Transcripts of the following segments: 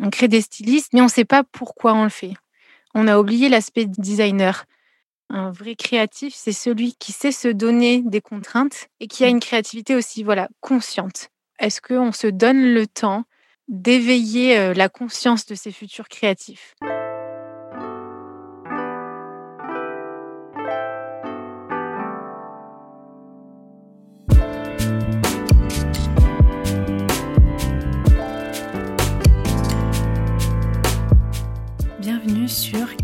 On crée des stylistes, mais on ne sait pas pourquoi on le fait. On a oublié l'aspect designer. Un vrai créatif, c'est celui qui sait se donner des contraintes et qui a une créativité aussi voilà, consciente. Est-ce qu'on se donne le temps d'éveiller euh, la conscience de ses futurs créatifs?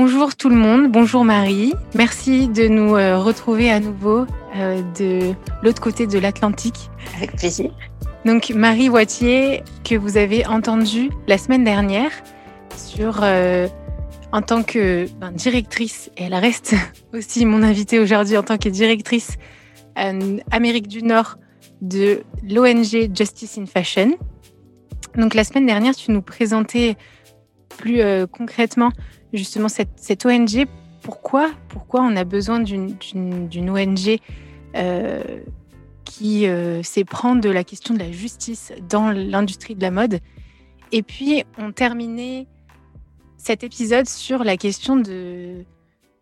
Bonjour tout le monde, bonjour Marie. Merci de nous euh, retrouver à nouveau euh, de l'autre côté de l'Atlantique. Avec plaisir. Donc Marie Wattier, que vous avez entendue la semaine dernière sur euh, en tant que ben, directrice, et elle reste aussi mon invitée aujourd'hui en tant que directrice Amérique du Nord de l'ONG Justice in Fashion. Donc la semaine dernière, tu nous présentais plus concrètement justement cette, ONG, pourquoi, pourquoi on a besoin d'une ONG euh, qui euh, sait prendre de la question de la justice dans l'industrie de la mode? Et puis, on terminait cet épisode sur la question de,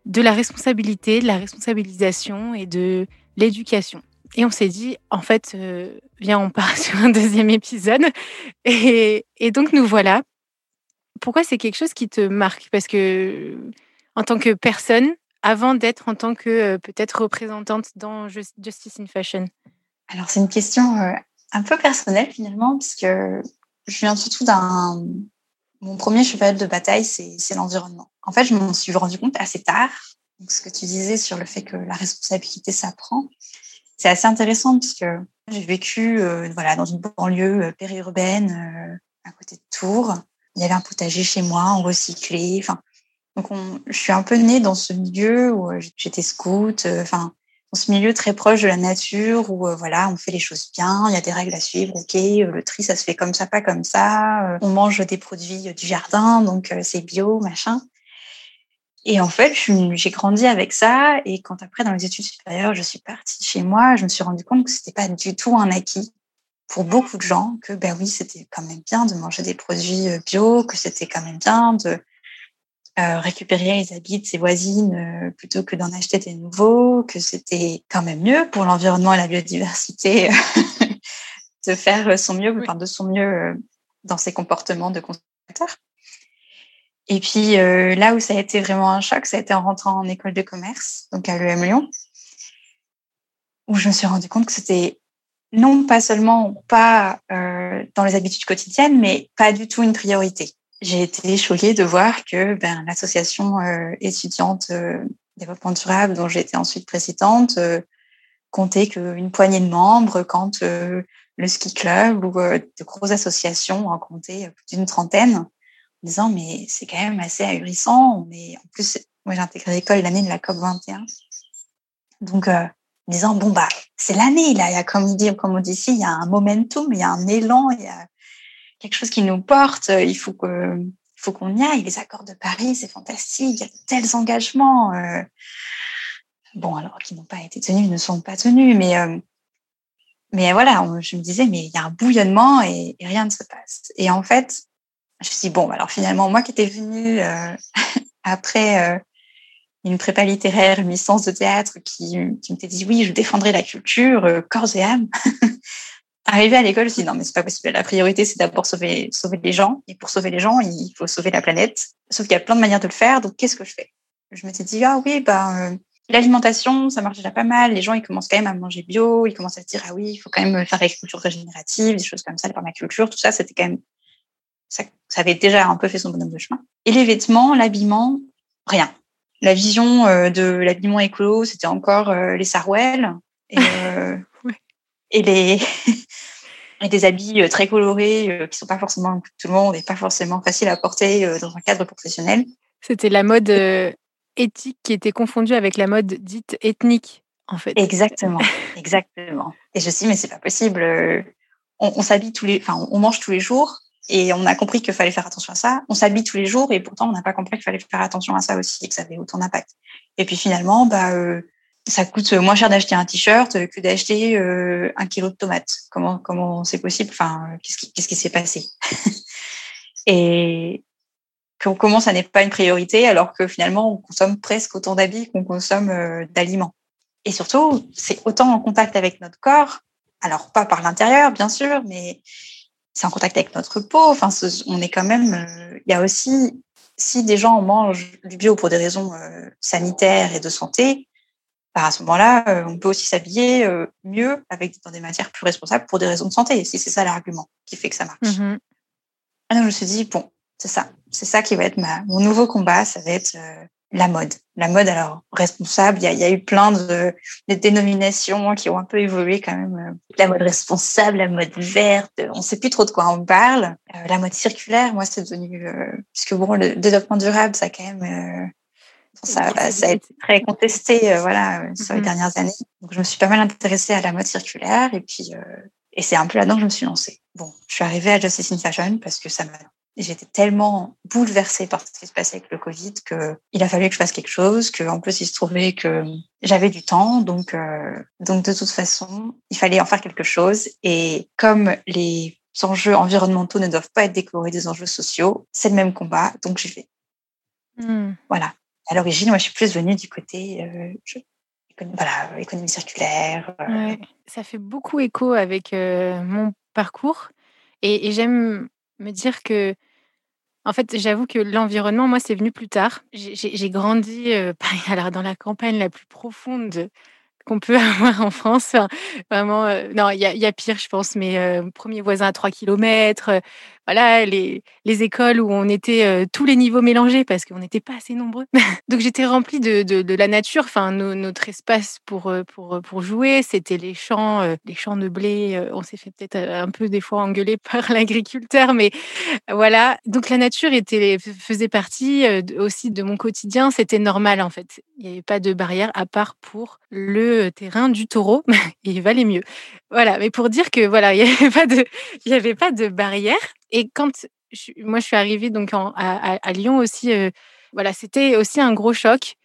de la responsabilité, de la responsabilisation et de l'éducation. Et on s'est dit, en fait, euh, viens, on part sur un deuxième épisode. Et, et donc, nous voilà pourquoi c'est quelque chose qui te marque? Parce que en tant que personne, avant d'être en tant que euh, peut-être représentante dans Justice in Fashion? Alors c'est une question euh, un peu personnelle finalement, puisque je viens surtout d'un... Mon premier cheval de bataille, c'est l'environnement. En fait, je m'en suis rendu compte assez tard. Donc, ce que tu disais sur le fait que la responsabilité s'apprend, c'est assez intéressant puisque j'ai vécu euh, voilà, dans une banlieue périurbaine à côté de Tours il y avait un potager chez moi, on recyclait. Enfin, donc on, je suis un peu née dans ce milieu où euh, j'étais scout. Euh, enfin, dans ce milieu très proche de la nature où euh, voilà, on fait les choses bien, il y a des règles à suivre. Ok, le tri ça se fait comme ça, pas comme ça. on mange des produits du jardin, donc c'est bio, machin. Et en fait, j'ai grandi avec ça. Et quand après, dans les études supérieures, je suis partie chez moi, je me suis rendu compte que c'était pas du tout un acquis pour beaucoup de gens que ben oui, c'était quand même bien de manger des produits euh, bio, que c'était quand même bien de euh, récupérer les habits de ses voisines euh, plutôt que d'en acheter des nouveaux, que c'était quand même mieux pour l'environnement et la biodiversité de faire son mieux, enfin de son mieux dans ses comportements de consommateur. Et puis là où ça a été vraiment un choc, ça a été en rentrant en école de commerce, donc à l'EM Lyon, où je me suis rendu compte que c'était non pas seulement pas euh, dans les habitudes quotidiennes, mais pas du tout une priorité. J'ai été choquée de voir que ben, l'association euh, étudiante euh, développement durable, dont été ensuite présidente, euh, comptait qu'une poignée de membres, quand euh, le ski club ou de grosses associations en comptaient plus d'une trentaine, en disant mais c'est quand même assez ahurissant. Mais en plus, moi j'ai intégré l'école l'année de la COP 21, donc disant bon bah c'est l'année là, il y a comme dit comme on dit ici, il y a un momentum, il y a un élan, il y a quelque chose qui nous porte, il faut que il faut qu'on y aille. Les accords de Paris, c'est fantastique, il y a tels engagements. Euh, bon alors qui n'ont pas été tenus, ne sont pas tenus, mais euh, mais voilà, je me disais mais il y a un bouillonnement et, rien ne se passe. Et en fait, je me suis dit bon alors finalement moi qui étais venue euh, après une prépa littéraire, une licence de théâtre qui, qui m'était dit oui, je défendrai la culture, euh, corps et âme. Arrivé à l'école, je me suis dit non, mais c'est pas possible. La priorité, c'est d'abord sauver, sauver les gens. Et pour sauver les gens, il faut sauver la planète. Sauf qu'il y a plein de manières de le faire, donc qu'est-ce que je fais? Je me suis dit, ah oui, ben, l'alimentation, ça marche déjà pas mal. Les gens, ils commencent quand même à manger bio, ils commencent à se dire, ah oui, il faut quand même faire l'agriculture régénérative, des choses comme ça, la permaculture, tout ça, c'était quand même, ça, avait déjà un peu fait son bonhomme de chemin. Et les vêtements, l'habillement, rien. La vision euh, de l'habillement écolo, c'était encore euh, les sarouels et, euh, et les et des habits très colorés qui sont pas forcément tout le monde et pas forcément faciles à porter dans un cadre professionnel. C'était la mode éthique qui était confondue avec la mode dite ethnique, en fait. Exactement, exactement. Et je me suis dit, mais c'est pas possible. On, on s'habille tous les, enfin, on mange tous les jours et on a compris qu'il fallait faire attention à ça. On s'habille tous les jours et pourtant on n'a pas compris qu'il fallait faire attention à ça aussi et que ça avait autant d'impact. Et puis finalement, bah, euh, ça coûte moins cher d'acheter un t-shirt que d'acheter euh, un kilo de tomates. Comment comment c'est possible? Enfin, qu'est-ce qui qu'est-ce s'est passé? Et comment ça n'est pas une priorité alors que finalement on consomme presque autant d'habits qu'on consomme euh, d'aliments. Et surtout, c'est autant en contact avec notre corps. Alors pas par l'intérieur, bien sûr, mais c'est en contact avec notre peau. Enfin, on est quand même. Euh, il y a aussi, si des gens mangent du bio pour des raisons euh, sanitaires et de santé, bah, à ce moment-là, euh, on peut aussi s'habiller mieux avec dans des matières plus responsables pour des raisons de santé. Si c'est ça l'argument qui fait que ça marche. Mm-hmm. Alors, je me suis dit bon, c'est ça, c'est ça qui va être ma, mon nouveau combat. Ça va être la mode. La mode, alors, responsable, il y a, y a, eu plein de, de, dénominations qui ont un peu évolué quand même. La mode responsable, la mode verte, on sait plus trop de quoi on parle. Euh, la mode circulaire, moi, c'est devenu... Euh, puisque bon, le développement durable, ça a quand même... Euh, ça, ça, a été très contesté voilà, sur les mm-hmm. dernières années. Donc, je me suis pas mal intéressée à la mode circulaire et puis... et c'est un peu là-dedans que je me suis lancée. Bon, je suis arrivée à Justice in Fashion parce que ça m'a j'étais tellement bouleversée par ce qui se passait avec le Covid que il a fallu que je fasse quelque chose, que en plus il se trouvait que j'avais du temps, donc euh, donc de toute façon il fallait en faire quelque chose. Et comme les enjeux environnementaux ne doivent pas être décorés des enjeux sociaux, c'est le même combat, donc j'y vais. Hmm. Voilà. À l'origine, moi, je suis plus venue du côté euh, voilà, économie circulaire. Euh. Ça fait beaucoup écho avec mon parcours. Et, et j'aime me dire que en fait, j'avoue que l'environnement, moi, c'est venu plus tard. J'ai grandi euh, alors, dans la campagne la plus profonde qu'on peut avoir en France. vraiment, euh, non, il y, y, a pire, je pense, mais euh, premier voisin à 3 km, voilà, les, les, écoles où on était tous les niveaux mélangés parce qu'on n'était pas assez nombreux. Donc j'étais remplie de, de, la nature, enfin notre espace pour, pour, pour jouer, c'était les champs, les champs de blé. on s'est fait peut-être un peu des fois engueuler par l'agriculteur, mais voilà. Donc la nature était, faisait partie aussi de mon quotidien, c'était normal en fait. Il n'y avait pas de barrière à part pour le terrain du taureau, il valait mieux. Voilà, mais pour dire que voilà, il n'y avait pas de, avait pas de barrière. Et quand moi je suis arrivée donc à, Lyon aussi, euh, voilà, c'était aussi un gros choc.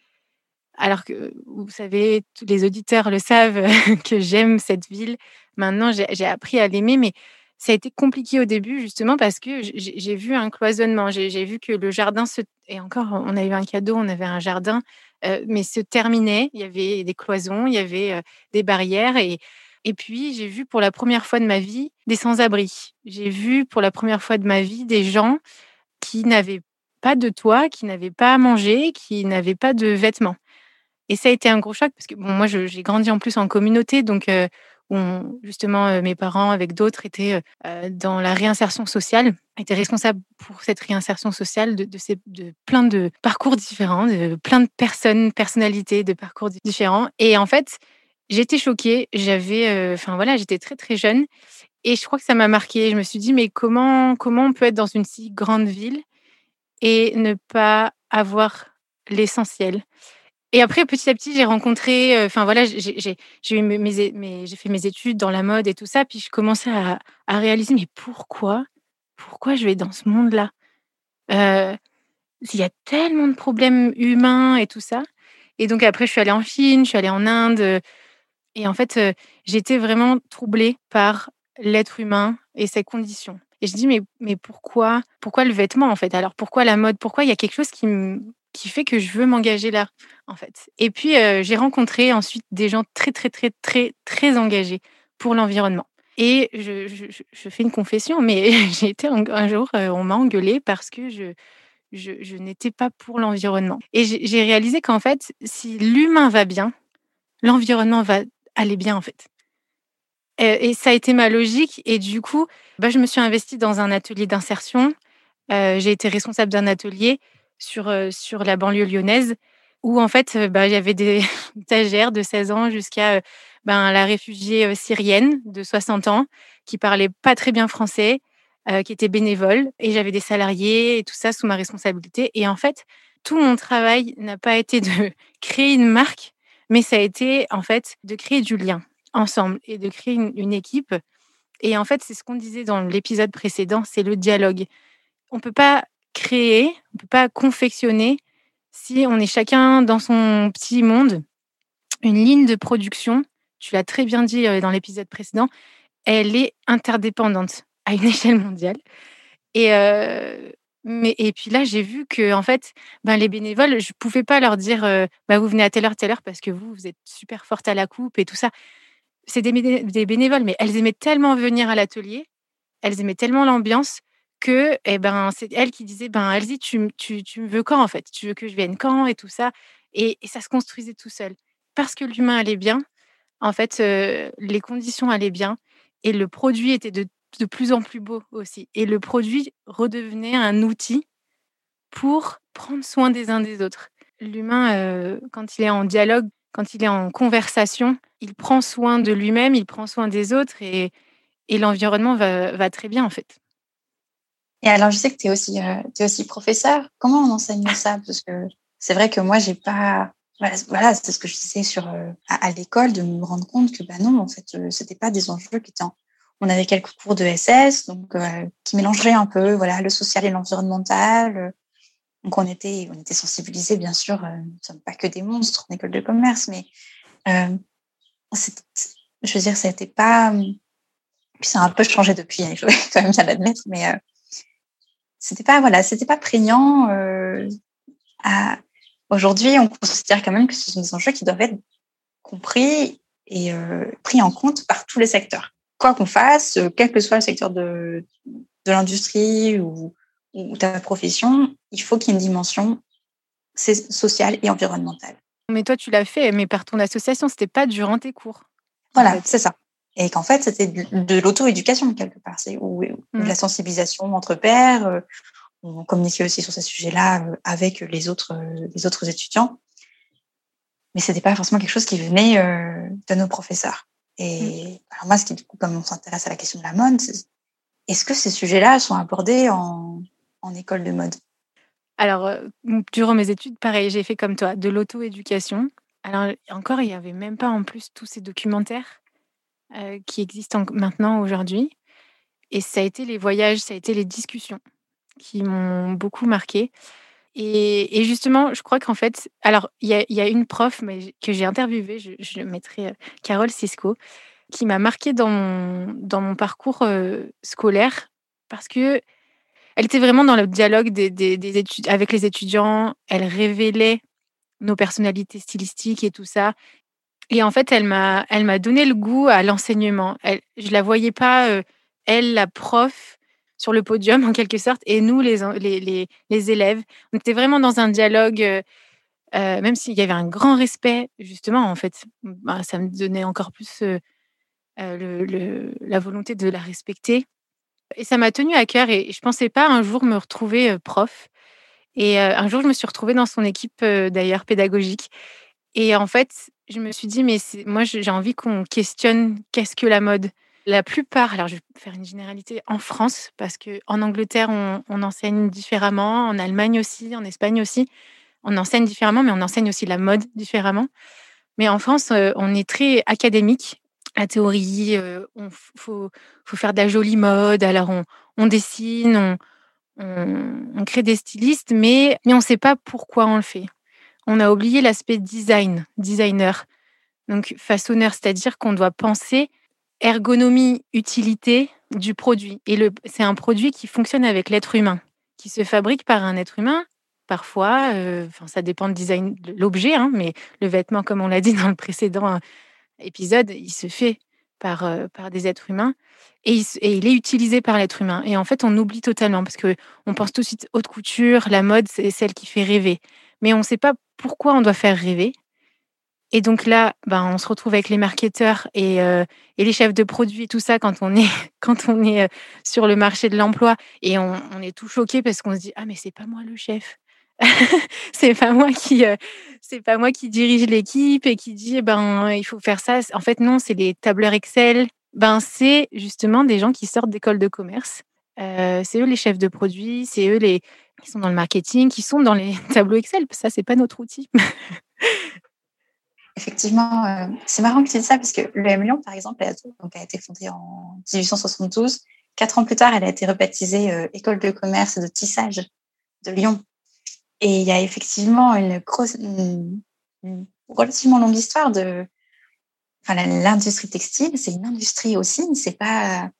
Alors que vous savez, tous les auditeurs le savent que j'aime cette ville. Maintenant, j'ai appris à l'aimer, mais ça a été compliqué au début justement parce que j'ai vu un cloisonnement. J'ai vu que le jardin se et encore, on a eu un cadeau, on avait un jardin, euh, mais se terminait. Il y avait des cloisons, il y avait euh, des barrières et et puis, j'ai vu pour la première fois de ma vie des sans-abri. J'ai vu pour la première fois de ma vie des gens qui n'avaient pas de toit, qui n'avaient pas à manger, qui n'avaient pas de vêtements. Et ça a été un gros choc parce que moi, j'ai grandi en plus en communauté, donc euh, justement euh, mes parents avec d'autres étaient euh, dans la réinsertion sociale, étaient responsables pour cette réinsertion sociale de, de plein de parcours différents, de plein de personnes, personnalités, de parcours différents. Et en fait, J'étais choquée, j'avais, euh, enfin voilà, j'étais très très jeune et je crois que ça m'a marqué. Je me suis dit mais comment comment on peut être dans une si grande ville et ne pas avoir l'essentiel? Et après petit à petit j'ai rencontré, euh, enfin voilà, j'ai mes, fait mes études dans la mode et tout ça, puis je commençais à, à réaliser mais pourquoi? Pourquoi je vais dans ce monde-là? Euh, Il y a tellement de problèmes humains et tout ça. Et donc après je suis allée en Chine, je suis allée en Inde et en fait, j'étais vraiment troublée par l'être humain et ses conditions. Et je dis, mais, mais pourquoi, pourquoi le vêtement, en fait? Alors, pourquoi la mode? Pourquoi il y a quelque chose qui, qui fait que je veux m'engager là, en fait? Et puis, j'ai rencontré ensuite des gens très, très, très, très, très engagés pour l'environnement. Et je, je, fais une confession, mais j'ai été un, jour, on m'a engueulée parce que je, Je, n'étais pas pour l'environnement. Et j'ai réalisé qu'en fait, si l'humain va bien, l'environnement va aller bien en fait. Et, ça a été ma logique. Et du coup, bah, je me suis investie dans un atelier d'insertion. Euh, j'ai été responsable d'un atelier sur, euh, sur la banlieue lyonnaise où en fait, bah, il y avait des stagiaires de 16 ans jusqu'à ben, la réfugiée syrienne de 60 ans qui parlait pas très bien français, qui était bénévole. Et j'avais des salariés et tout ça sous ma responsabilité. Et en fait, tout mon travail n'a pas été de créer une marque, mais ça a été en fait de créer du lien ensemble et de créer une, équipe. Et en fait, c'est ce qu'on disait dans l'épisode précédent, c'est le dialogue. On ne peut pas créer, on ne peut pas confectionner si on est chacun dans son petit monde. Une ligne de production, tu l'as très bien dit dans l'épisode précédent, elle est interdépendante à une échelle mondiale. Et, mais, et puis là, j'ai vu que en fait, ben, les bénévoles, je ne pouvais pas leur dire bah, vous venez à telle heure, telle heure parce que vous, vous êtes super forte à la coupe et tout ça c'est des, bénévoles, mais elles aimaient tellement venir à l'atelier, elles aimaient tellement l'ambiance que eh ben, c'est elles qui disaient ben, Elsie, tu, tu, tu me veux quand en fait? Tu veux que je vienne quand? Et tout ça. Et, ça se construisait tout seul. Parce que l'humain allait bien, en fait, les conditions allaient bien et le produit était de, de plus en plus beau aussi. Et le produit redevenait un outil pour prendre soin des uns des autres. L'humain, euh, quand il est en dialogue, quand il est en conversation, il prend soin de lui-même, il prend soin des autres et, l'environnement va, très bien en fait. Et alors, je sais que tu es aussi, euh, aussi professeur. Comment on enseigne ça? Parce que c'est vrai que moi, j'ai pas. Voilà, c'est ce que je disais sur, euh, à, l'école, de me rendre compte que bah non, en fait, euh, c'était pas des enjeux qui étaient. On avait quelques cours de SS, donc qui mélangeaient un peu voilà, le social et l'environnemental. Donc on était, on était sensibilisés, bien sûr. nous ne sommes pas que des monstres en école de commerce, mais je veux dire, c'était pas. Puis ça a un peu changé depuis, il faut quand même bien l'admettre, mais euh, c'était pas, voilà, c'était pas prégnant. Euh, aujourd'hui, on considère quand même que ce sont des enjeux qui doivent être compris et euh, pris en compte par tous les secteurs. Quoi qu'on fasse, quel que soit le secteur de, de l'industrie ou, ou ta profession, il faut qu'il y ait une dimension sociale et environnementale. Mais toi, tu l'as fait, mais par ton association, c'était pas durant tes cours. Voilà, c'est ça. Et qu'en fait, c'était de, l'auto-éducation quelque part, c'est ou, de mmh. la sensibilisation entre pairs. Euh, on communiquait aussi sur ce sujet-là euh, avec les autres, euh, les autres étudiants. Mais c'était pas forcément quelque chose qui venait de nos professeurs. Et mmh. alors moi, ce qui, du coup, comme on s'intéresse à la question de la mode, est-ce que ces sujets-là sont abordés en, en école de mode? Alors, euh, durant mes études, pareil, j'ai fait comme toi, de l'auto-éducation. Alors, encore, il n'y avait même pas en plus tous ces documentaires euh, qui existent maintenant aujourd'hui. Et ça a été les voyages, ça a été les discussions qui m'ont beaucoup marqué. Et, justement, je crois qu'en fait, alors, il y, a, une prof que j'ai interviewée, je, mettrai euh, Carole Cisco, qui m'a marqué dans mon, dans mon parcours scolaire parce que elle était vraiment dans le dialogue des, études, avec les étudiants. Elle révélait nos personnalités stylistiques et tout ça. Et en fait, elle m'a, elle m'a donné le goût à l'enseignement. Elle, je la voyais pas, euh, elle, la prof, sur le podium en quelque sorte, et nous, les, les, les, élèves. On était vraiment dans un dialogue, euh, euh, même s'il y avait un grand respect, justement, en fait, bah, ça me donnait encore plus le, la volonté de la respecter. Et ça m'a tenu à cœur et je pensais pas un jour me retrouver prof. Et un jour, je me suis retrouvée dans son équipe d'ailleurs pédagogique. Et en fait, je me suis dit, mais moi, j'ai envie qu'on questionne qu'est-ce que la mode? La plupart, alors je vais faire une généralité en France, parce qu'en Angleterre, on, on, enseigne différemment, en Allemagne aussi, en Espagne aussi. On enseigne différemment, mais on enseigne aussi la mode différemment. Mais en France, on est très académique la théorie, il faut, faut, faire de la jolie mode, alors on, dessine, on, crée des stylistes, mais, mais on ne sait pas pourquoi on le fait. On a oublié l'aspect design, designer, donc façonneur, c'est-à-dire qu'on doit penser ergonomie, utilité du produit. Et c'est un produit qui fonctionne avec l'être humain, qui se fabrique par un être humain. Parfois, enfin, ça dépend du design de l'objet, hein, mais le vêtement, comme on l'a dit dans le précédent épisode, il se fait par, par des êtres humains et il, est utilisé par l'être humain. Et en fait, on oublie totalement parce que on pense tout de suite haute couture, la mode, c'est celle qui fait rêver. Mais on ne sait pas pourquoi on doit faire rêver. Et donc là, ben, on se retrouve avec les marketeurs et, et les chefs de produits tout ça quand on est, quand on est sur le marché de l'emploi et on, est tout choqué parce qu'on se dit ah mais c'est pas moi le chef. c'est pas moi qui c'est pas moi qui dirige l'équipe et qui dit eh ben il faut faire ça. En fait non, c'est les tableurs Excel. Ben c'est justement des gens qui sortent d'école de commerce. c'est eux les chefs de produits, c'est eux les qui sont dans le marketing, qui sont dans les tableaux Excel. Ça c'est pas notre outil. Effectivement, c'est marrant que tu dises ça parce que le Lyon, par exemple, a, donc, a été fondée en 1872. Quatre ans plus tard, elle a été rebaptisée École de commerce et de tissage de Lyon et il y a effectivement une, grosse, relativement longue histoire de enfin, l'industrie textile. C'est une industrie aussi. C'est pas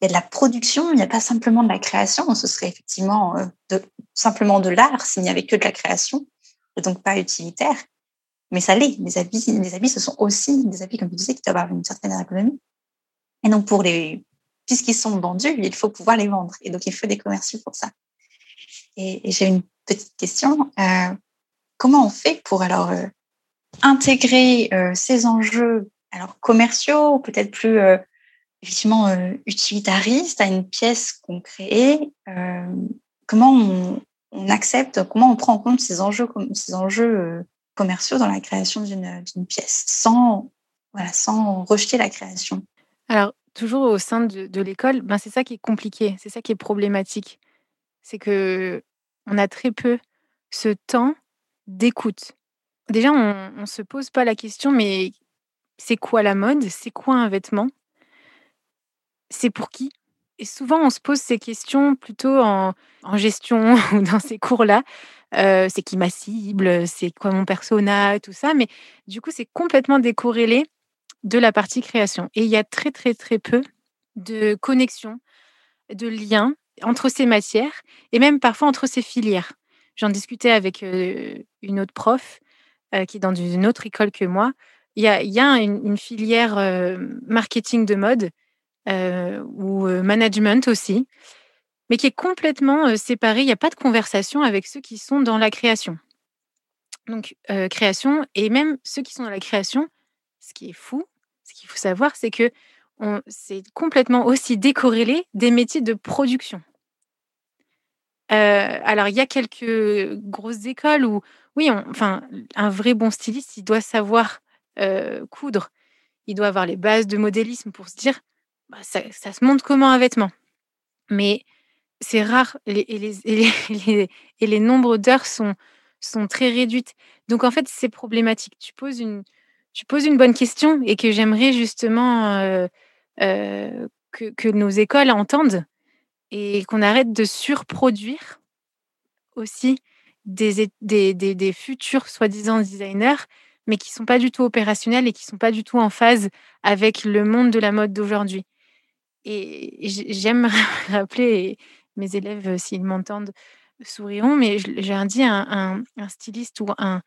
il y a de la production, il n'y a pas simplement de la création. Ce serait effectivement euh, de, simplement de l'art s'il n'y avait que de la création, et donc pas utilitaire. Mais ça l'est. Les habits, les habits, ce sont aussi des habits, comme tu disais, qui doivent avoir une certaine économie. Et donc, pour les, puisqu'ils sont vendus, il faut pouvoir les vendre. Et donc, il faut des commerciaux pour ça. Et, et j'ai une petite question. Euh, comment on fait pour alors euh, intégrer euh, ces enjeux alors commerciaux, peut-être plus effectivement utilitaristes à une pièce qu'on crée Comment on, accepte, comment on prend en compte ces enjeux, ces enjeux commerciaux dans la création d'une pièce sans, rejeter la création Alors, toujours au sein de, de l'école, ben c'est ça qui est compliqué, c'est ça qui est problématique. C'est que on a très peu ce temps d'écoute. Déjà, on ne se pose pas la question, mais c'est quoi la mode? C'est quoi un vêtement? C'est pour qui? Et souvent, on se pose ces questions plutôt en, gestion ou dans ces cours-là. Euh, c'est qui ma cible? C'est quoi mon persona? Tout ça. Mais du coup, c'est complètement décorrélé de la partie création. Et il y a très, très, très peu de connexion, de liens entre ces matières et même parfois entre ces filières. J'en discutais avec une autre prof qui est dans une autre école que moi. Il y a, une, filière marketing de mode ou management aussi, mais qui est complètement séparée. Il n'y a pas de conversation avec ceux qui sont dans la création. Donc, création, et même ceux qui sont dans la création, ce qui est fou, ce qu'il faut savoir, c'est que c'est complètement aussi décorrélé des métiers de production. Euh, alors, il y a quelques grosses écoles où, oui, enfin, un vrai bon styliste, il doit savoir euh, coudre. Il doit avoir les bases de modélisme pour se dire, bah, ça, se monte comment un vêtement. Mais c'est rare et, les, nombres d'heures sont, sont très réduites. Donc, en fait, c'est problématique. Tu poses une, tu poses une bonne question et que j'aimerais justement euh, que, que, nos écoles entendent et qu'on arrête de surproduire aussi des, des, des, futurs soi-disant designers, mais qui ne sont pas du tout opérationnels et qui ne sont pas du tout en phase avec le monde de la mode d'aujourd'hui. Et j'aime rappeler, mes élèves, euh, s'ils m'entendent, souriront, mais j'ai dit un, un, styliste ou un,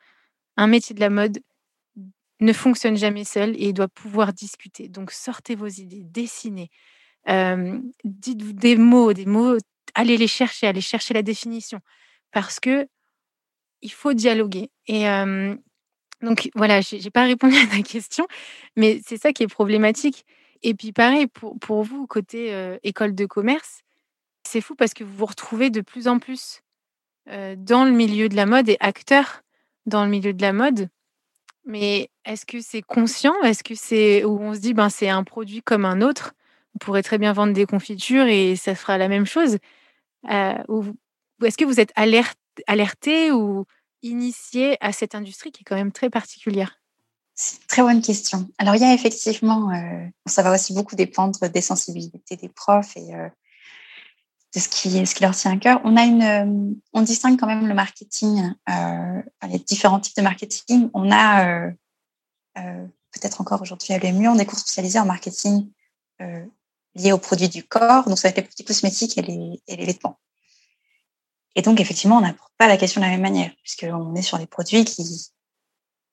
un métier de la mode ne fonctionne jamais seul et doit pouvoir discuter. Donc sortez vos idées, dessinez, dites-vous des mots, des mots, allez les chercher, allez chercher la définition, parce que il faut dialoguer. Et donc voilà, j'ai pas répondu à ta question, mais c'est ça qui est problématique. Et puis pareil pour, vous côté école de commerce, c'est fou parce que vous vous retrouvez de plus en plus dans le milieu de la mode et acteur dans le milieu de la mode. Mais est-ce que c'est conscient? Est-ce que c'est où on se dit ben c'est un produit comme un autre? On pourrait très bien vendre des confitures et ça fera la même chose. Ou, est-ce que vous êtes alerté ou initié à cette industrie qui est quand même très particulière? C'est une très bonne question. Alors, il y a effectivement, euh, ça va aussi beaucoup dépendre des sensibilités des profs et euh, de ce qui, ce qui leur tient à cœur. On, a une, on distingue quand même le marketing, les différents types de marketing. On a peut-être encore aujourd'hui à l'EMU, on est cours spécialisés en marketing liés aux produits du corps, donc ça va être les produits cosmétiques et les, et vêtements. Et donc, effectivement, on n'apporte pas la question de la même manière, puisqu'on est sur des produits qui,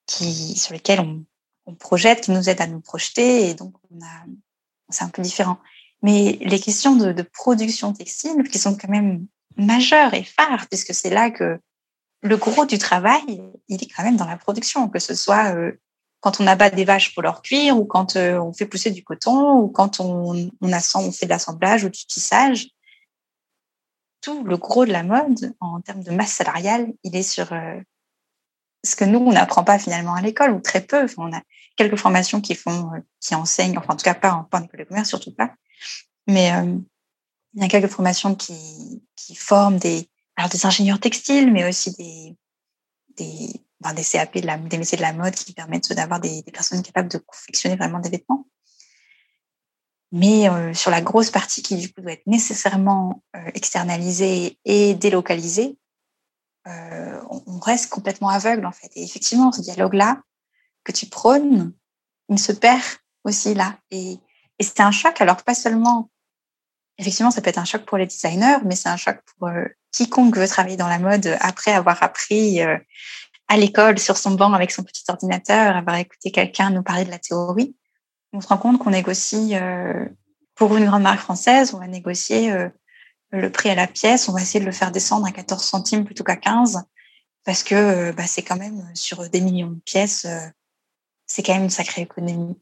qui, sur lesquels on, on, projette, qui nous aident à nous projeter. Et donc, on a, c'est un peu différent. Mais les questions de, production textile, qui sont quand même majeures et phares, puisque c'est là que le gros du travail, il est quand même dans la production, que ce soit euh, quand on abat des vaches pour leur cuir, ou quand euh, on fait pousser du coton, ou quand on, on, assemble, on fait de l'assemblage ou du tissage. Tout le gros de la mode, en termes de masse salariale, il est sur euh, ce que nous, on n'apprend pas finalement à l'école, ou très peu. Enfin, on a quelques formations qui font, euh, qui enseignent, enfin en tout cas pas en, école de commerce, surtout pas. Mais il y a quelques formations qui, qui forment des, alors des ingénieurs textiles, mais aussi des, des, des CAP, de la, des métiers de la mode qui permettent d'avoir des, personnes capables de confectionner vraiment des vêtements. Mais euh, sur la grosse partie qui, du coup, doit être nécessairement euh, externalisée et délocalisée, euh, on, reste complètement aveugle, en fait. Et effectivement, ce dialogue-là que tu prônes, il se perd aussi là. Et, et c'est un choc, alors pas seulement, effectivement, ça peut être un choc pour les designers, mais c'est un choc pour quiconque veut travailler dans la mode après avoir appris à l'école sur son banc avec son petit ordinateur, avoir écouté quelqu'un nous parler de la théorie, on se rend compte qu'on négocie euh, pour une grande marque française, on va négocier euh, le prix à la pièce, on va essayer de le faire descendre à 14 centimes plutôt qu'à 15 parce que euh, bah, c'est quand même sur des millions de pièces, c'est quand même une sacrée économie.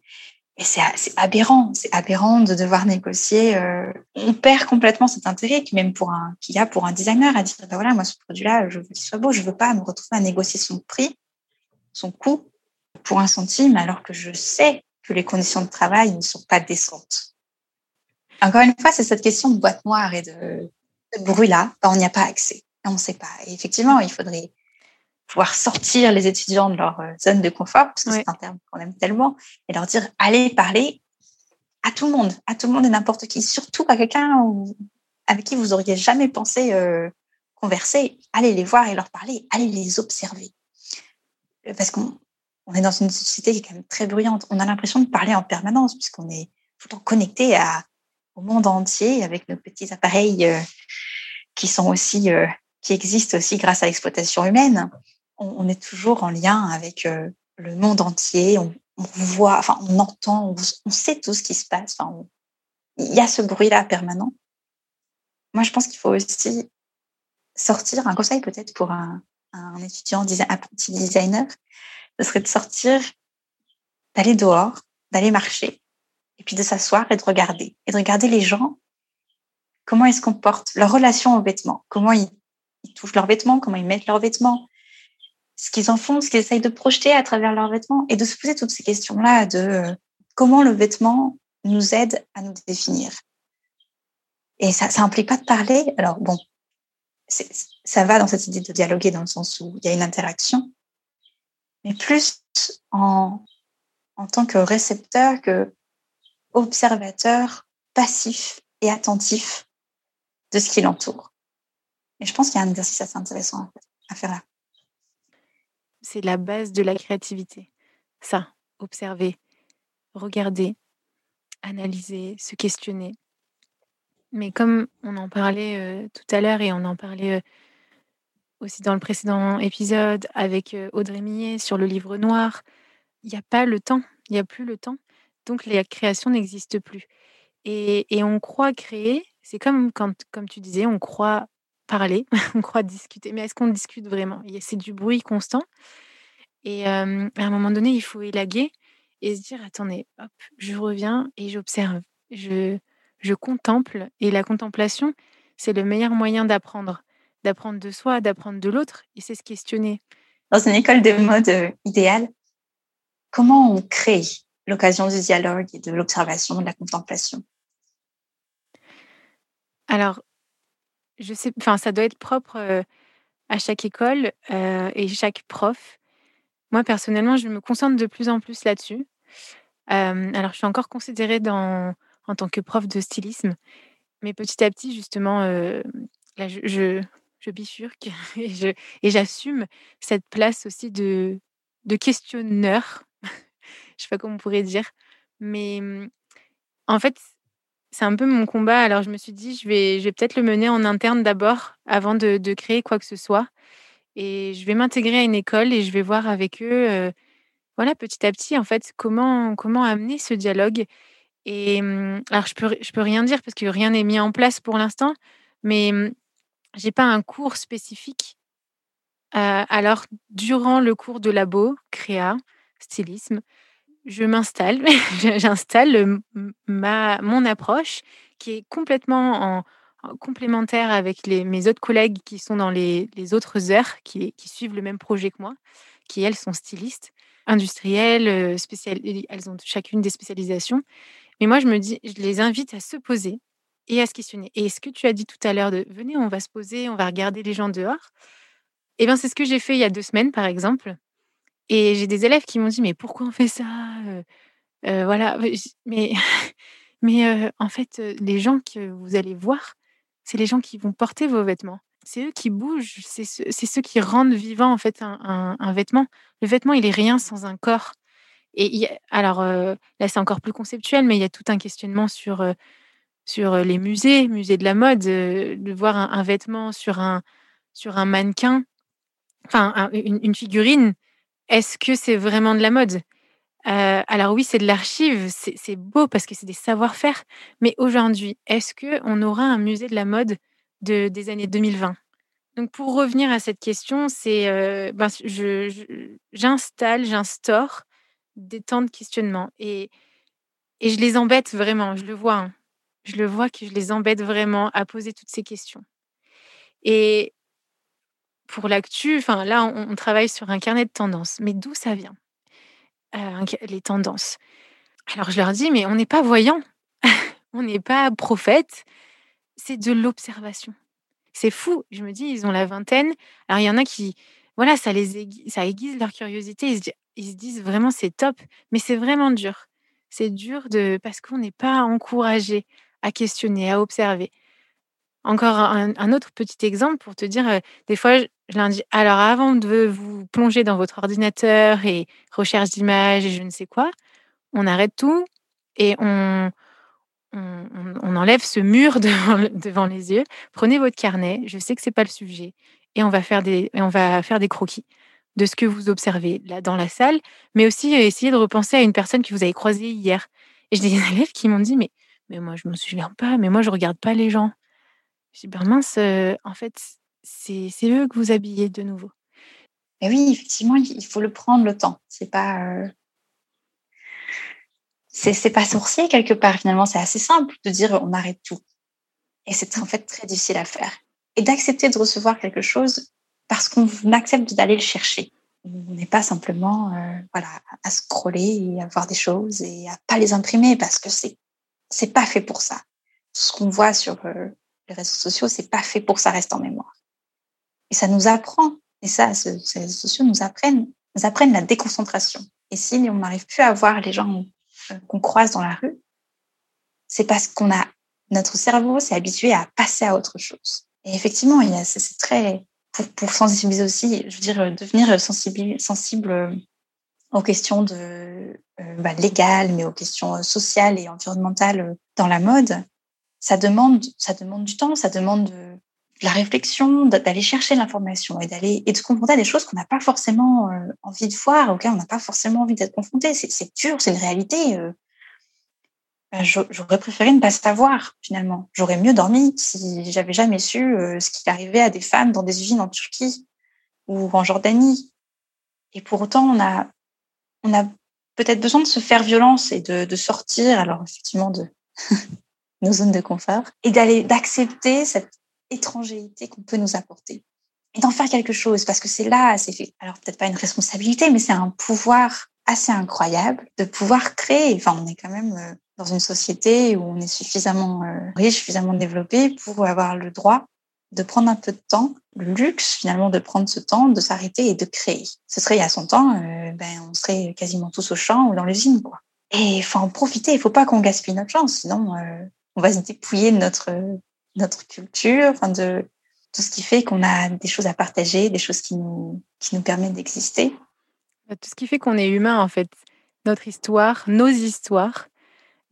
Et c'est aberrant, c'est aberrant de devoir négocier. Euh, on perd complètement cet intérêt même pour un qu'il y a pour un designer à dire bah voilà moi ce produit-là je veux qu'il soit beau, je veux pas me retrouver à négocier son prix, son coût pour un centime alors que je sais que les conditions de travail ne sont pas décentes. Encore une fois, c'est cette question de boîte noire et de, de bruit-là, bah, on n'y a pas accès, on ne sait pas. Et effectivement, il faudrait pouvoir sortir les étudiants de leur euh, zone de confort, parce que c'est un terme qu'on aime tellement, et leur dire allez parler à tout le monde, à tout le monde et n'importe qui, surtout à quelqu'un avec qui vous auriez jamais pensé euh, converser. Allez les voir et leur parler, allez les observer. Parce qu'on on est dans une société qui est quand même très bruyante. On a l'impression de parler en permanence, puisqu'on est tout le temps connecté à, au monde entier avec nos petits appareils euh, qui sont aussi, qui existent aussi grâce à l'exploitation humaine on, est toujours en lien avec euh, le monde entier. On, voit, enfin, on entend, on, sait tout ce qui se passe. Enfin, il y a ce bruit-là permanent. Moi, je pense qu'il faut aussi sortir. Un conseil peut-être pour un, étudiant, un apprenti designer, ce serait de sortir, d'aller dehors, d'aller marcher, et puis de s'asseoir et de regarder. Et de regarder les gens, comment ils se comportent, leur relation aux vêtements, comment ils touchent leurs vêtements, comment ils mettent leurs vêtements, ce qu'ils en font, ce qu'ils essayent de projeter à travers leurs vêtements et de se poser toutes ces questions-là de euh, comment le vêtement nous aide à nous définir. Et ça, ça implique pas de parler. Alors bon, ça va dans cette idée de dialoguer dans le sens où il y a une interaction, mais plus en, en tant que récepteur que observateur passif et attentif de ce qui l'entoure. Et je pense qu'il y a un exercice assez intéressant à faire là c'est la base de la créativité. Ça, observer, regarder, analyser, se questionner. Mais comme on en parlait euh, tout à l'heure et on en parlait euh, aussi dans le précédent épisode avec euh, Audrey Millet sur le livre noir, il n'y a pas le temps, il n'y a plus le temps. Donc la création n'existe plus. Et, on croit créer, c'est comme quand, comme tu disais, on croit parler, on croit discuter, mais est-ce qu'on discute vraiment? C'est du bruit constant. Et à un moment donné, il faut élaguer et se dire attendez, hop, je reviens et j'observe, je, contemple. Et la contemplation, c'est le meilleur moyen d'apprendre, d'apprendre de soi, d'apprendre de l'autre, et c'est se questionner. Dans une école de mode idéale, comment on crée? L'occasion du dialogue et de l'observation, de la contemplation Alors, je sais, enfin, ça doit être propre à chaque école et chaque prof. Moi, personnellement, je me concentre de plus en plus là-dessus. alors, je suis encore considérée en tant que prof de stylisme, mais petit à petit, justement, là, je, je, bifurque et j'assume cette place aussi de, de questionneur. Je sais pas comment on pourrait dire, mais en fait, c'est un peu mon combat. Alors, je me suis dit, je vais, je vais peut-être le mener en interne d'abord, avant de, créer quoi que ce soit. Et je vais m'intégrer à une école et je vais voir avec eux, voilà, petit à petit, en fait, comment, comment amener ce dialogue Et mmh, alors, je peux, je peux rien dire parce que rien n'est mis en place pour l'instant, mais mmh, j'ai pas un cours spécifique. Euh, alors, durant le cours de labo, créa, stylisme, je m'installe, j'installe ma, mon approche qui est complètement en, complémentaire avec les, mes autres collègues qui sont dans les, les autres heures, qui, qui, suivent le même projet que moi, qui elles sont stylistes, industrielles, euh, elles ont chacune des spécialisations. Mais moi, je me dis, je les invite à se poser et à se questionner. Et ce que tu as dit tout à l'heure de venez, on va se poser, on va regarder les gens dehors. Eh bien, c'est ce que j'ai fait il y a deux semaines, par exemple. Et j'ai des élèves qui m'ont dit mais pourquoi on fait ça euh, euh, Voilà. Mais, mais en fait, les gens que vous allez voir, c'est les gens qui vont porter vos vêtements. C'est eux qui bougent, c'est ceux, qui rendent vivant en fait un, vêtement. Le vêtement, il est rien sans un corps. Et alors là, c'est encore plus conceptuel, mais il y a tout un questionnement sur sur les musées, musées de la mode, de voir un, vêtement sur un sur un mannequin, enfin une, figurine. Est-ce que c'est vraiment de la mode? Alors oui, c'est de l'archive, c'est beau parce que c'est des savoir-faire. Mais aujourd'hui, est-ce que on aura un musée de la mode de, des années 2020 donc pour revenir à cette question, c'est ben, j'installe, j'instaure des temps de questionnement et, et je les embête vraiment, je le vois. Hein. Je le vois que je les embête vraiment à poser toutes ces questions. Et pour l'actu, enfin là, on, travaille sur un carnet de tendances. Mais d'où ça vient Les tendances? Alors je leur dis, mais on n'est pas voyant, on n'est pas prophète, c'est de l'observation. C'est fou. Je me dis, ils ont la vingtaine. Alors, il y en a qui, voilà, ça les aiguise, ça leur curiosité. Ils se, ils se disent vraiment, c'est top. Mais c'est vraiment dur. C'est dur de, parce qu'on n'est pas encouragé à questionner, à observer. Encore un, autre petit exemple pour te dire, euh, des fois, je, leur dis, alors avant de vous plonger dans votre ordinateur et recherche d'images et je ne sais quoi, on arrête tout et on, on, enlève ce mur devant, les yeux. Prenez votre carnet, je sais que c'est pas le sujet, et on va faire des, on va faire des croquis de ce que vous observez là dans la salle, mais aussi essayer de repenser à une personne que vous avez croisée hier. Et j'ai des élèves qui m'ont dit mais mais moi je me souviens pas, mais moi je regarde pas les gens. Je ben mince, en fait c'est eux que vous habillez de nouveau. Mais oui, effectivement, il faut le prendre le temps. C'est pas c'est pas sorcier quelque part. Finalement, c'est assez simple de dire on arrête tout. Et c'est en fait très difficile à faire. Et d'accepter de recevoir quelque chose parce qu'on accepte d'aller le chercher. On n'est pas simplement voilà à scroller et à voir des choses et à pas les imprimer parce que c'est c'est pas fait pour ça. Ce qu'on voit sur les réseaux sociaux, c'est pas fait pour ça reste en mémoire. Et ça nous apprend. Et ça, ces réseaux sociaux nous apprennent, nous apprennent la déconcentration. Et si on n'arrive plus à voir les gens euh, qu'on croise dans la rue, c'est parce qu'on a notre cerveau s'est habitué à passer à autre chose. Et effectivement, il c'est, très pour, pour, sensibiliser aussi, je veux dire, euh, devenir sensible, sensible euh, aux questions de bah, légales, mais aux questions sociales et environnementales dans la mode. Ça demande, ça demande du temps, ça demande de, la réflexion, d'aller chercher l'information et d'aller et de se confronter à des choses qu'on n'a pas forcément euh, envie de voir, auxquelles on n'a pas forcément envie d'être confronté. C'est dur, c'est une réalité. Euh. Ben, j'aurais préféré ne pas savoir finalement. J'aurais mieux dormi si j'avais jamais su euh, ce qui arrivait à des femmes dans des usines en Turquie ou en Jordanie. Et pour autant, on a, on a peut-être besoin de se faire violence et de, de sortir, alors effectivement, de nos zones de confort et d'aller, d'accepter cette étrangérité qu'on peut nous apporter et d'en faire quelque chose parce que c'est là, c'est fait. Alors peut-être pas une responsabilité, mais c'est un pouvoir assez incroyable de pouvoir créer. Enfin, on est quand même euh, dans une société où on est suffisamment euh, riche, suffisamment développé pour avoir le droit de prendre un peu de temps, le luxe finalement de prendre ce temps, de s'arrêter et de créer. Ce serait il y a 100 ans, euh, ben on serait quasiment tous au champ ou dans l'usine quoi. Et il faut en profiter, il faut pas qu'on gaspille notre chance, sinon on va se dépouiller de notre notre culture, enfin de tout ce qui fait qu'on a des choses à partager, des choses qui nous, qui nous permettent d'exister. Bah, tout ce qui fait qu'on est humain, en fait. Notre histoire, nos histoires,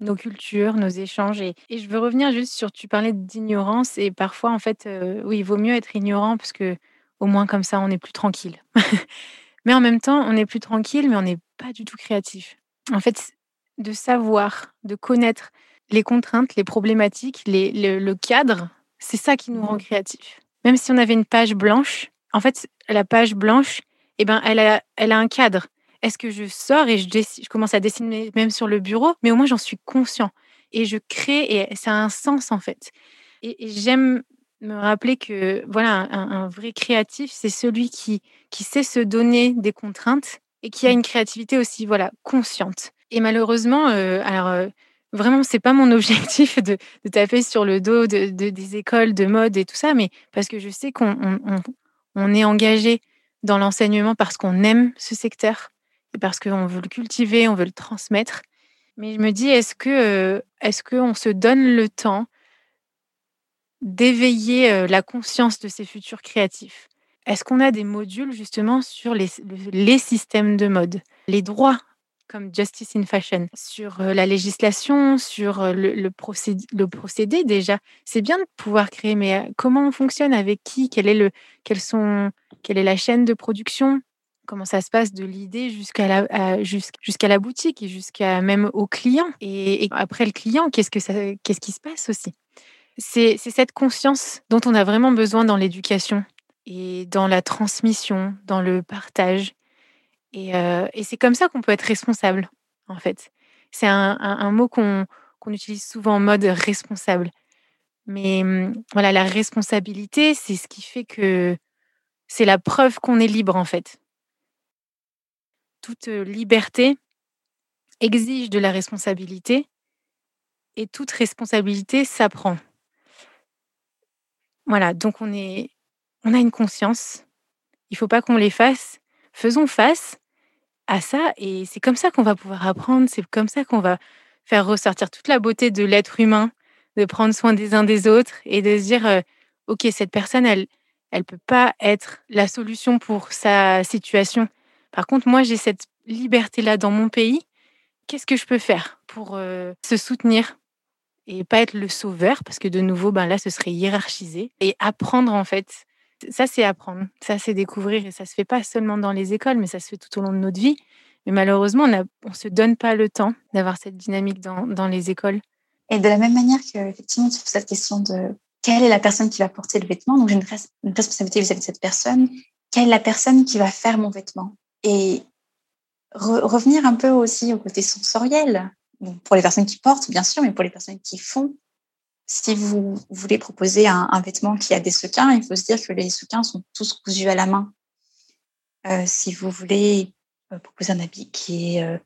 nos cultures, nos échanges. Et, je veux revenir juste sur, tu parlais d'ignorance, et parfois, en fait, euh, oui, il vaut mieux être ignorant, parce que au moins comme ça, on est plus tranquille. mais en même temps, on est plus tranquille, mais on n'est pas du tout créatif. En fait, de savoir, de connaître les contraintes, les problématiques, le, cadre, c'est ça qui nous rend mmh. créatifs. Même si on avait une page blanche, en fait, la page blanche, eh ben, elle, a, elle a un cadre. Est-ce que je sors et je, je commence à dessiner même sur le bureau, mais au moins j'en suis conscient et je crée et ça a un sens en fait. Et, j'aime me rappeler que voilà, un, vrai créatif, c'est celui qui, qui sait se donner des contraintes et qui a mmh. une créativité aussi voilà consciente. Et malheureusement, euh, alors euh, vraiment, c'est pas mon objectif de, taper sur le dos de, des écoles de mode et tout ça, mais parce que je sais qu'on on, est engagé dans l'enseignement parce qu'on aime ce secteur et parce qu'on veut le cultiver, on veut le transmettre. Mais je me dis, est-ce que euh, est-ce qu'on se donne le temps d'éveiller euh, la conscience de ces futurs créatifs? Est-ce qu'on a des modules justement sur les systèmes de mode, les droits comme Justice in Fashion, sur euh, la législation, sur euh, le, procédé, le procédé déjà. C'est bien de pouvoir créer, mais euh, comment on fonctionne, avec qui, quelle est, le, quelles sont, quelle est la chaîne de production, comment ça se passe de l'idée jusqu'à la, jusqu'à la boutique et jusqu'à même au client. Et, après le client, qu'est-ce, que ça, qu'est-ce qui se passe aussi? C'est cette conscience dont on a vraiment besoin dans l'éducation et dans la transmission, dans le partage et, c'est comme ça qu'on peut être responsable, en fait. C'est un, mot qu'on utilise souvent en mode responsable. Mais mmh, voilà, la responsabilité, c'est ce qui fait que c'est la preuve qu'on est libre, en fait. Toute liberté exige de la responsabilité et toute responsabilité s'apprend. Voilà, donc on, est, on a une conscience. Il ne faut pas qu'on l'efface. Faisons face à ça. Et c'est comme ça qu'on va pouvoir apprendre, c'est comme ça qu'on va faire ressortir toute la beauté de l'être humain, de prendre soin des uns des autres et de se dire, euh, OK, cette personne, elle elle peut pas être la solution pour sa situation. Par contre, moi, j'ai cette liberté-là dans mon pays. Qu'est-ce que je peux faire pour euh, se soutenir et pas être le sauveur? Parce que de nouveau, ben là, ce serait hiérarchisé et apprendre en fait ça, c'est apprendre. Ça, c'est découvrir. Et ça se fait pas seulement dans les écoles, mais ça se fait tout au long de notre vie. Mais malheureusement, on ne se donne pas le temps d'avoir cette dynamique dans, les écoles. Et de la même manière que, effectivement, sur cette question de quelle est la personne qui va porter le vêtement, donc j'ai une, responsabilité vis-à-vis de cette personne, quelle est la personne qui va faire mon vêtement? Et revenir un peu aussi au côté sensoriel, pour les personnes qui portent, bien sûr, mais pour les personnes qui font, si vous voulez proposer un, vêtement qui a des sequins, il faut se dire que les sequins sont tous cousus à la main. Euh, si vous voulez euh, proposer un habit qui est euh,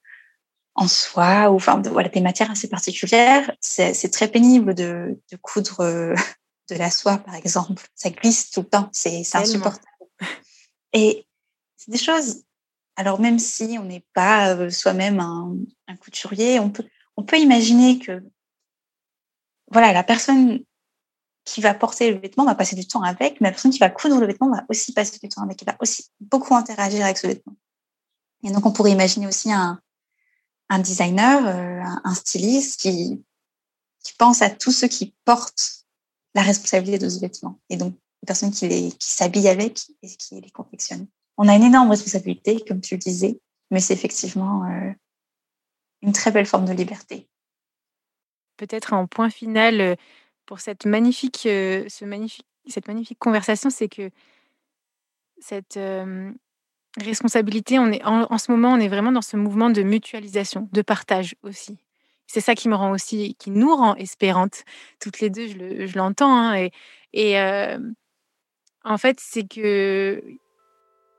en soie ou enfin voilà des matières assez particulières, c'est très pénible de, coudre de la soie par exemple. Ça glisse tout le temps, c'est insupportable. Et c'est des choses. Alors même si on n'est pas soi-même un, un, couturier, on peut on peut imaginer que voilà, la personne qui va porter le vêtement va passer du temps avec, mais la personne qui va coudre le vêtement va aussi passer du temps avec, elle va aussi beaucoup interagir avec ce vêtement. Et donc, on pourrait imaginer aussi un, designer, euh, un styliste qui, pense à tous ceux qui portent la responsabilité de ce vêtement. Et donc, les personnes qui, s'habillent avec et qui les confectionnent. On a une énorme responsabilité, comme tu le disais, mais c'est effectivement euh, une très belle forme de liberté peut-être en point final pour cette magnifique, ce magnifique, cette magnifique conversation, c'est que cette responsabilité, on est, en, ce moment, on est vraiment dans ce mouvement de mutualisation, de partage aussi. C'est ça qui me rend aussi, qui nous rend espérantes, toutes les deux, je l'entends. Hein, et en fait, c'est que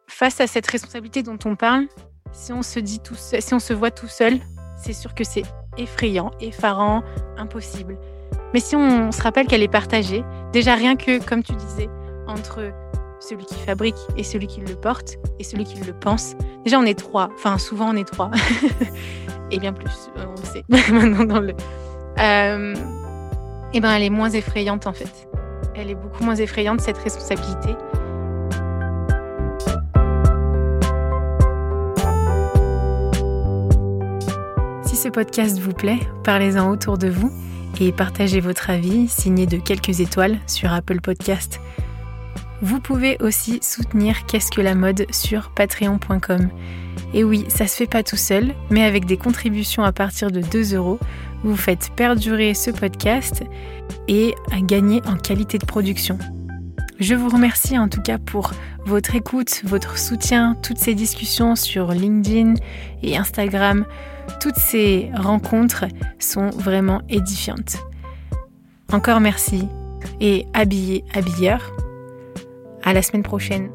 face à cette responsabilité dont on parle, si on se dit tout si on se voit tout seul, c'est sûr que c'est effrayant, effarant, impossible. Mais si on se rappelle qu'elle est partagée, déjà rien que, comme tu disais, entre celui qui fabrique et celui qui le porte et celui qui le pense, déjà on est trois. Enfin, souvent on est trois. et bien plus, euh, on le sait maintenant dans le. Euh, et ben elle est moins effrayante en fait. Elle est beaucoup moins effrayante cette responsabilité. Podcast vous plaît, parlez-en autour de vous et partagez votre avis signé de quelques étoiles sur Apple Podcast. Vous pouvez aussi soutenir Qu'est-ce que la mode sur patreon.com. Et oui, ça se fait pas tout seul, mais avec des contributions à partir de 2 euros, vous faites perdurer ce podcast et à gagner en qualité de production. Je vous remercie en tout cas pour votre écoute, votre soutien, toutes ces discussions sur LinkedIn et Instagram. Toutes ces rencontres sont vraiment édifiantes. Encore merci et habillez, habilleur. À la semaine prochaine.